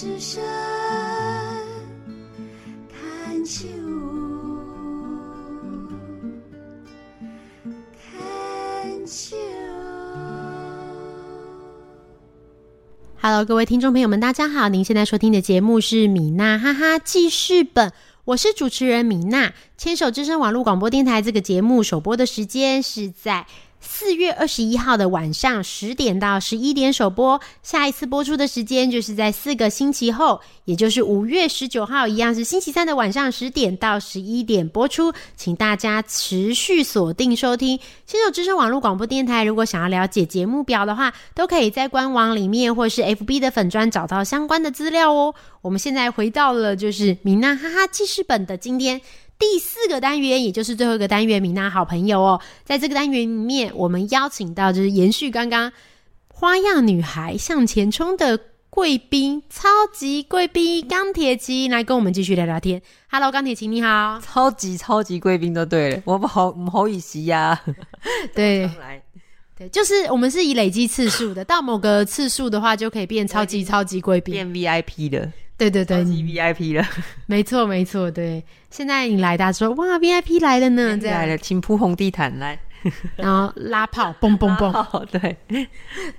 之声看秋，看秋。Hello，各位听众朋友们，大家好！您现在收听的节目是米娜哈哈记事本，我是主持人米娜。牵手之声网络广播电台这个节目首播的时间是在四月二十一号的晚上十点到十一点首播，下一次播出的时间就是在四个星期后，也就是五月十九号，一样是星期三的晚上十点到十一点播出，请大家持续锁定收听新手之声网络广播电台。如果想要了解节目表的话，都可以在官网里面或是 FB 的粉砖找到相关的资料哦。我们现在回到了就是米娜哈哈记事本的今天。第四个单元，也就是最后一个单元，米娜好朋友哦，在这个单元里面，我们邀请到就是延续刚刚花样女孩向前冲的贵宾，超级贵宾钢铁琴来跟我们继续聊聊天。Hello，钢铁琴你好，超级超级贵宾都对了，我不好唔好意思呀。对来，对，就是我们是以累积次数的，到某个次数的话就可以变超级超级贵宾。变 VIP 的，对对对超，级 VIP 了，没错没错，对。现在你来，大家说哇 VIP 来了呢，这样，来了，请铺红地毯来。然后拉炮，嘣嘣嘣。哦，对，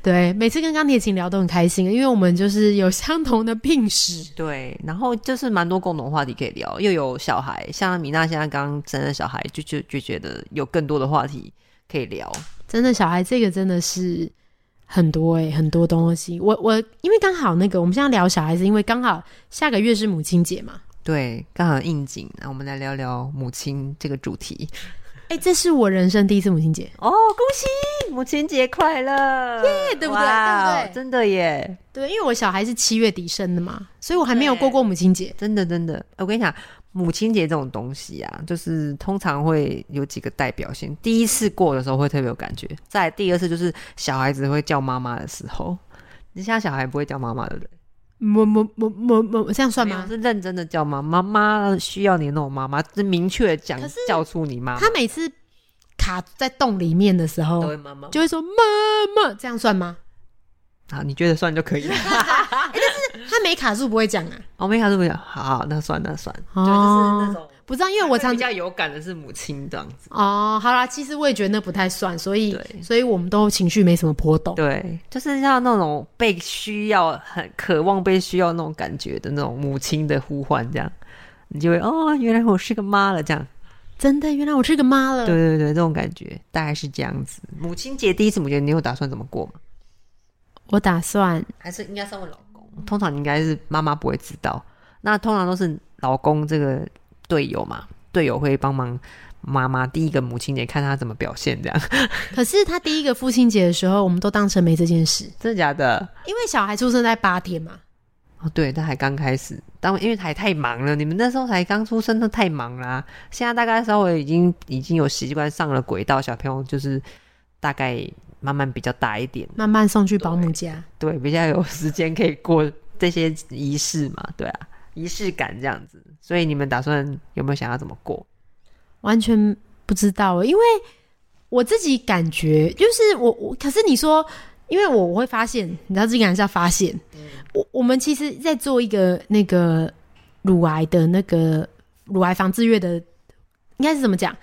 对，每次跟钢铁琴聊都很开心，因为我们就是有相同的病史。对，然后就是蛮多共同话题可以聊，又有小孩，像米娜现在刚生了小孩，就就就觉得有更多的话题可以聊。真的，小孩这个真的是很多哎、很多东西。我我因为刚好那个我们现在聊小孩子，因为刚好下个月是母亲节嘛。对，刚好应景，那我们来聊聊母亲这个主题。哎、这是我人生第一次母亲节，哦，恭喜母亲节快乐！耶对不对哇对不对真的耶，对，因为我小孩是七月底生的嘛，所以我还没有过过母亲节。真的真的，我跟你讲，母亲节这种东西啊，就是通常会有几个代表性。第一次过的时候会特别有感觉，再第二次就是小孩子会叫妈妈的时候。你现在小孩不会叫妈妈，对不对？么么么么么，这样算吗？是认真的叫妈妈，妈需要你的那种妈妈，是明确的讲叫出你妈妈。他每次卡在洞里面的时都候，会妈妈就会说妈妈，这样算吗？啊，你觉得算就可以了。他没卡住不会讲啊。哦，没卡住不是讲？好好，那算那算，哦对，就是那种。不知道，因为我常比较有感的是母亲这样子。哦，好啦，其实我也觉得那不太算，所以所以我们都情绪没什么波动。对，就是像那种被需要、很渴望被需要那种感觉的那种母亲的呼唤，这样你就会哦，原来我是个妈了，这样。真的，原来我是个妈了。对对对，这种感觉大概是这样子。母亲节第一次母亲节，你有打算怎么过吗？我打算还是应该是问老公？通常应该是妈妈不会知道，那通常都是老公这个队友嘛，队友会帮忙妈妈第一个母亲节看他怎么表现，这样。可是他第一个父亲节的时候，我们都当成没这件事，真的假的？因为小孩出生在八天嘛。哦，对，他还刚开始，当因为还太忙了，你们那时候才刚出生，都太忙啦、现在大概稍微已经已经有习惯上了轨道，小朋友就是大概慢慢比较大一点，慢慢送去保姆家。对，比较有时间可以过这些仪式嘛，对啊，仪式感这样子。所以你们打算有没有想要怎么过？完全不知道欸，因为我自己感觉就是我我，可是你说，因为我我会发现，你知道这个还是要发现，我我们其实在做一个那个乳癌的那个乳癌防治月的，应该是怎么讲？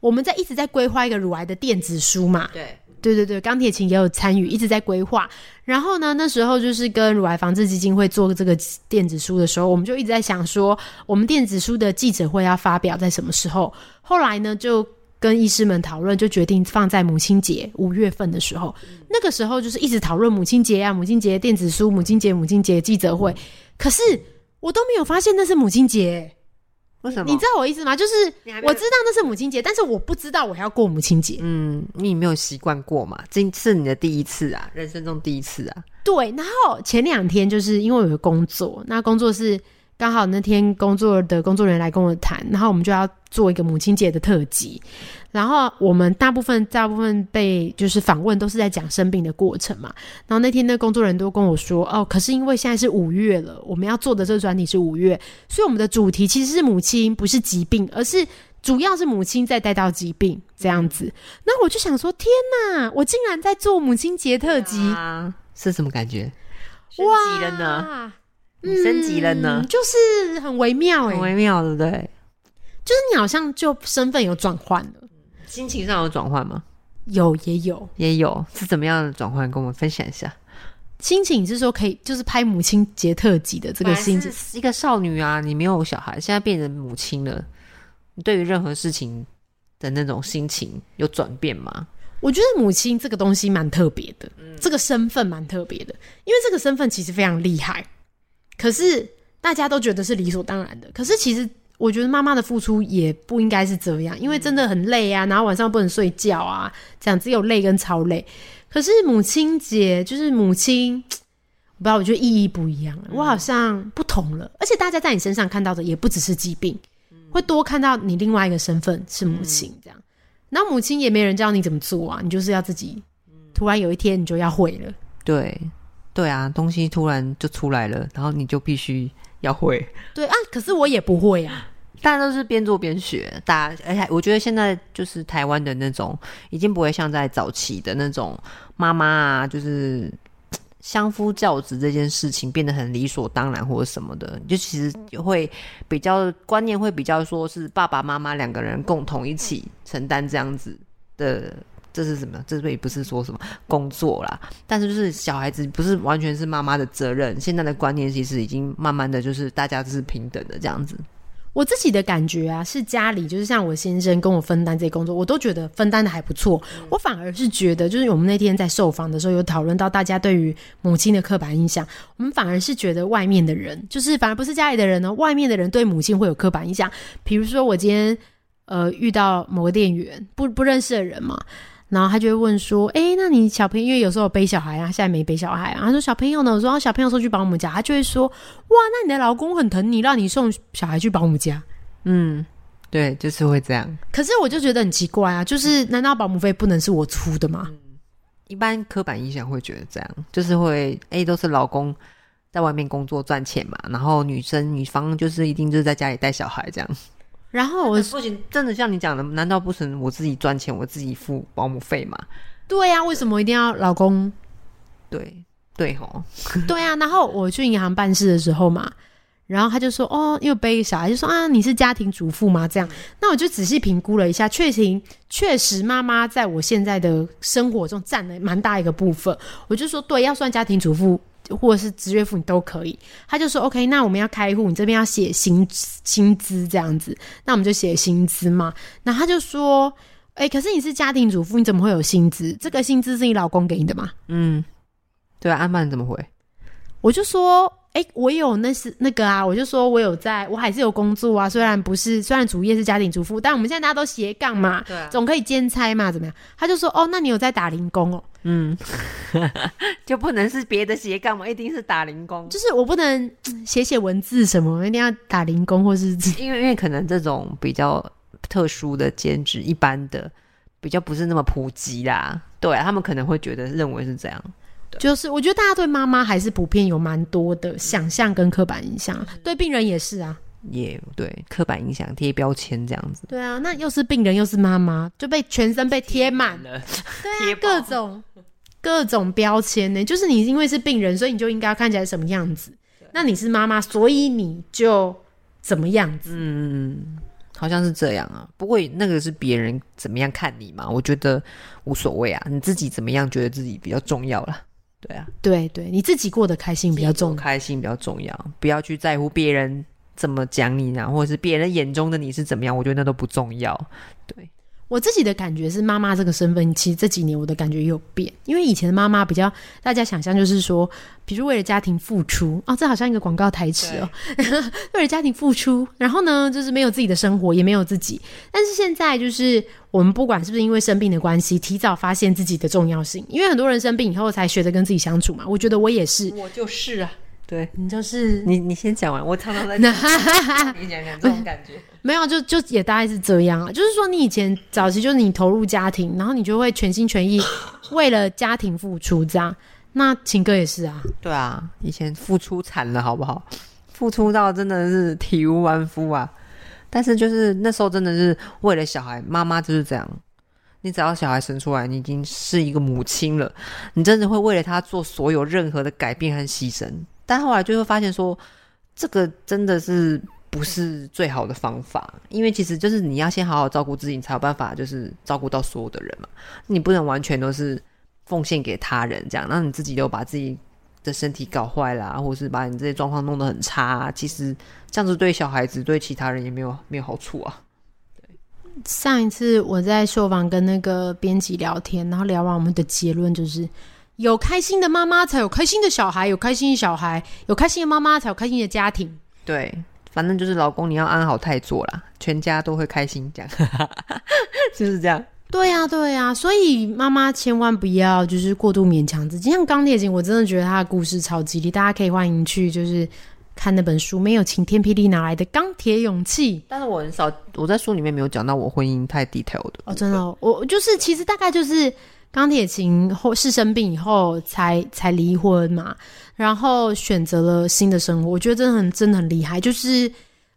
我们在一直在规划一个乳癌的电子书嘛，对，对对对，钢铁琴也有参与，一直在规划。然后呢，那时候就是跟乳癌防治基金会做这个电子书的时候，我们就一直在想说，我们电子书的记者会要发表在什么时候？后来呢，就跟医师们讨论，就决定放在母亲节五月份的时候。那个时候就是一直讨论母亲节啊，母亲节电子书，母亲节母亲节记者会。可是我都没有发现那是母亲节，为什么？你知道我意思吗？就是我知道那是母亲节，但是我不知道我还要过母亲节。嗯，你没有习惯过嘛？这是你的第一次啊，人生中第一次啊。对，然后前两天就是因为我有个工作，那工作是刚好那天工作的工作人员来跟我谈，然后我们就要做一个母亲节的特辑，然后我们大部分大部分被就是访问都是在讲生病的过程嘛，然后那天的工作人员都跟我说，哦，可是因为现在是五月了，我们要做的这个专题是五月，所以我们的主题其实是母亲，不是疾病，而是。主要是母亲再带到疾病这样子，那我就想说，天哪！我竟然在做母亲节特辑，是什么感觉？升级了呢？升级了呢嗯，就是很微妙哎、很微妙，对不对？就是你好像就身份有转换了，心情上有转换吗？有也有。也有，是怎么样的转换？跟我们分享一下。心情是说可以，就是拍母亲节特辑的这个心情，是一个少女啊，你没有小孩，现在变成母亲了，你对于任何事情的那种心情有转变吗？我觉得母亲这个东西蛮特别的，这个身份蛮特别的，因为这个身份其实非常厉害，可是大家都觉得是理所当然的。可是其实我觉得妈妈的付出也不应该是这样，因为真的很累啊，然后晚上不能睡觉啊，这样只有累跟超累。可是母亲节就是母亲，我不知道，我觉得意义不一样了，我好像不同了，而且大家在你身上看到的也不只是疾病，会多看到你另外一个身份是母亲这样。然后母亲也没人教你怎么做啊，你就是要自己。突然有一天你就要会了，对，对啊，东西突然就出来了，然后你就必须要会。对啊，可是我也不会啊。大家都是边做边学，大家而且我觉得现在就是台湾的那种，已经不会像在早期的那种妈妈啊，就是相夫教子这件事情变得很理所当然或者什么的，就其实会比较观念会比较说是爸爸妈妈两个人共同一起承担这样子的。这是什么？这也不是说什么工作啦，但是就是小孩子不是完全是妈妈的责任。现在的观念其实已经慢慢的就是大家都是平等的这样子。我自己的感觉啊，是家里就是像我先生跟我分担这些工作，我都觉得分担的还不错。我反而是觉得，就是我们那天在受访的时候有讨论到大家对于母亲的刻板印象，我们反而是觉得外面的人，就是反而不是家里的人呢，外面的人对母亲会有刻板印象。比如说我今天呃遇到某个店员不不认识的人嘛。然后他就会问说：“哎，那你小朋友因为有时候有背小孩啊，现在没背小孩啊。”他说：“小朋友呢？”我说：“小朋友送去保姆家。”他就会说：“哇，那你的老公很疼你，让你送小孩去保姆家。”嗯，对，就是会这样。可是我就觉得很奇怪啊，就是难道保姆费不能是我出的吗？一般刻板印象会觉得这样，就是会哎，都是老公在外面工作赚钱嘛，然后女生女方就是一定就是在家里带小孩这样。然后我不行，真的像你讲的，难道不成我自己赚钱，我自己付保姆费吗？对呀、为什么一定要老公？对对吼，对啊，然后我去银行办事的时候嘛，然后他就说哦，因为背一个小孩，就说啊，你是家庭主妇吗？这样，那我就仔细评估了一下，确实确实妈妈在我现在的生活中占了蛮大一个部分。我就说对，要算家庭主妇或者是职业妇你都可以。他就说 OK，那我们要开户，你这边要写薪薪资这样子，那我们就写薪资嘛。那他就说，哎、可是你是家庭主妇，你怎么会有薪资？这个薪资是你老公给你的吗？嗯，对啊，安曼怎么回？我就说，哎、我有那是那个啊，我就说我有在，我还是有工作啊，虽然不是，虽然主业是家庭主妇，但我们现在大家都斜杠嘛，对啊总可以兼差嘛，怎么样？他就说，哦，那你有在打零工哦，嗯，就不能是别的斜杠嘛，一定是打零工，就是我不能嗯写写文字什么，一定要打零工或是因为因为可能这种比较特殊的兼职，一般的比较不是那么普及啦。对啊，他们可能会觉得认为是这样。就是我觉得大家对妈妈还是普遍有蛮多的想象跟刻板印象，对病人也是啊。也对，刻板印象贴标签这样子。对啊，那又是病人又是妈妈，就被全身被贴满，了，对啊，贴各种各种标签呢。就是你因为是病人，所以你就应该要看起来什么样子。那你是妈妈，所以你就怎么样子？嗯，好像是这样啊。不过那个是别人怎么样看你嘛，我觉得无所谓啊。你自己怎么样，觉得自己比较重要啦。对啊，对对，你自己过得开心比较重要。开心比较重要，不要去在乎别人怎么讲你啊，或者是别人眼中的你是怎么样，我觉得那都不重要。对，我自己的感觉是，妈妈这个身份，其实这几年我的感觉也有变。因为以前的妈妈比较，大家想象就是说，比如为了家庭付出哦，这好像一个广告台词哦，为了家庭付出，然后呢，就是没有自己的生活，也没有自己。但是现在就是我们不管是不是因为生病的关系，提早发现自己的重要性，因为很多人生病以后才学着跟自己相处嘛。我觉得我也是，我就是啊。对你就是你，你先讲完，我常常在那讲你讲讲这种 感觉。没有，就就也大概是这样啊。就是说，你以前早期就是你投入家庭，然后你就会全心全意 为了家庭付出，这样。那情歌也是啊，对啊，以前付出惨了，好不好？付出到真的是体无完肤啊！但是就是那时候真的是为了小孩，妈妈就是这样。你只要小孩生出来，你已经是一个母亲了，你真的会为了他做所有任何的改变和牺牲。但后来就会发现说，这个真的是不是最好的方法，因为其实就是你要先好好照顾自己，你才有办法就是照顾到所有的人嘛。你不能完全都是奉献给他人这样，那你自己又把自己的身体搞坏啦，或是把你这些状况弄得很差，其实这样子对小孩子对其他人也没有没有好处啊。上一次我在秀房跟那个编辑聊天，然后聊完我们的结论就是。有开心的妈妈才有开心的小孩，有开心的小孩，有开心的妈妈才有开心的家庭。对，反正就是老公你要安好太做啦，全家都会开心，这样 就是这样。对呀、对呀、所以妈妈千万不要就是过度勉强自己。像钢铁型，我真的觉得他的故事超激励，大家可以欢迎去就是看那本书，没有晴天霹雳哪来的钢铁勇气？但是我很少，我在书里面没有讲到我婚姻太 detail 的哦，真的哦、我就是其实大概就是钢铁琴后是生病以后才才离婚嘛，然后选择了新的生活，我觉得真的很真的很厉害。就是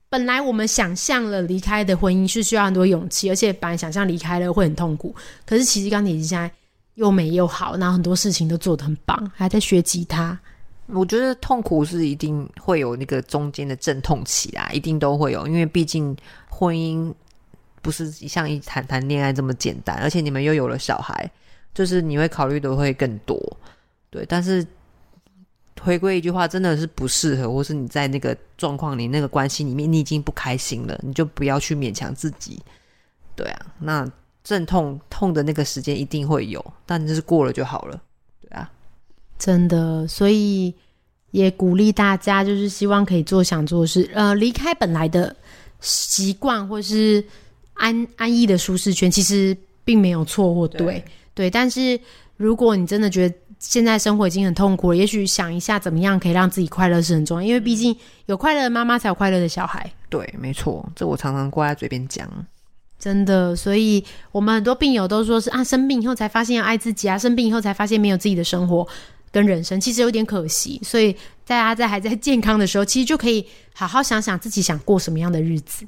本来我们想象了离开的婚姻是需要很多勇气，而且本来想象离开了会很痛苦，可是其实钢铁琴现在又美又好，然后很多事情都做得很棒，还在学吉他。我觉得痛苦是一定会有那个中间的阵痛期啊，一定都会有，因为毕竟婚姻不是像一谈谈恋爱这么简单，而且你们又有了小孩，就是你会考虑的会更多，对。但是回归一句话，真的是不适合，或是你在那个状况里、那个关系里面，你已经不开心了，你就不要去勉强自己，对啊。那阵痛痛的那个时间一定会有，但就是过了就好了，对啊。真的，所以也鼓励大家，就是希望可以做想做的事，呃，离开本来的习惯或是安安逸的舒适圈，其实并没有错或对，对。但是如果你真的觉得现在生活已经很痛苦了，也许想一下怎么样可以让自己快乐是很重要，因为毕竟有快乐的妈妈才有快乐的小孩。对，没错，这我常常挂在嘴边讲。真的，所以我们很多病友都说是啊，生病以后才发现要爱自己啊，生病以后才发现没有自己的生活跟人生，其实有点可惜。所以大家在还在健康的时候，其实就可以好好想想自己想过什么样的日子。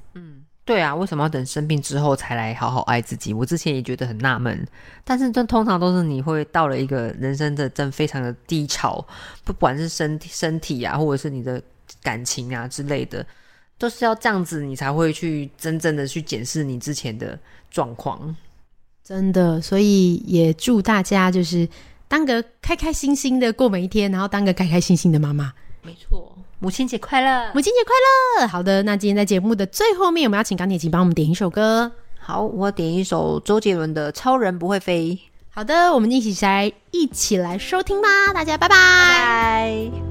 对啊，为什么要等生病之后才来好好爱自己？我之前也觉得很纳闷，但是这通常都是你会到了一个人生的真非常的低潮，不管是身体身体啊，或者是你的感情啊之类的，都是要这样子，你才会去真正的去检视你之前的状况。真的，所以也祝大家就是当个开开心心的过每一天，然后当个开开心心的妈妈。没错，母亲节快乐！母亲节快乐！好的，那今天在节目的最后面，我们要请钢铁琴帮我们点一首歌。好，我点一首周杰伦的《超人不会飞》。好的，我们一起来一起来收听吧，大家拜拜。拜。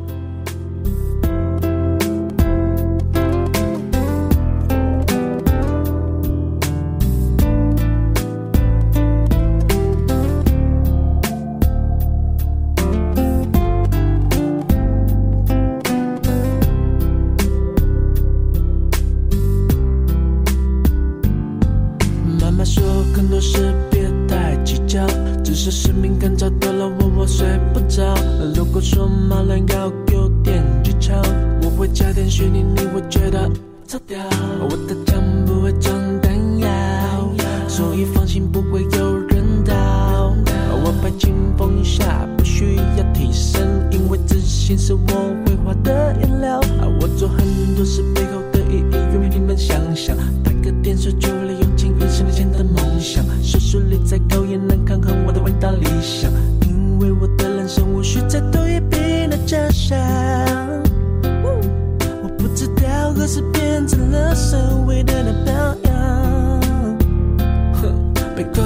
是我绘画的颜料。而我做很多事背后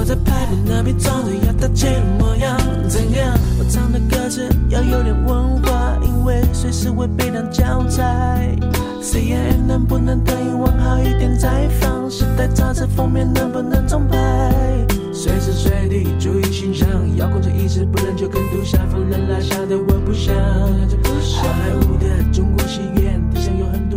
我在拍对那边装着要大姐的模样，怎样？我唱的歌词要有点文化，因为随时会被当教材。CNN 能不能等英文好一点再放？时代杂志封面能不能重拍？随时随地注意形象，遥控器意直不能就跟毒下风人拉下的，我不想。好莱坞的中国戏院，地上有很多。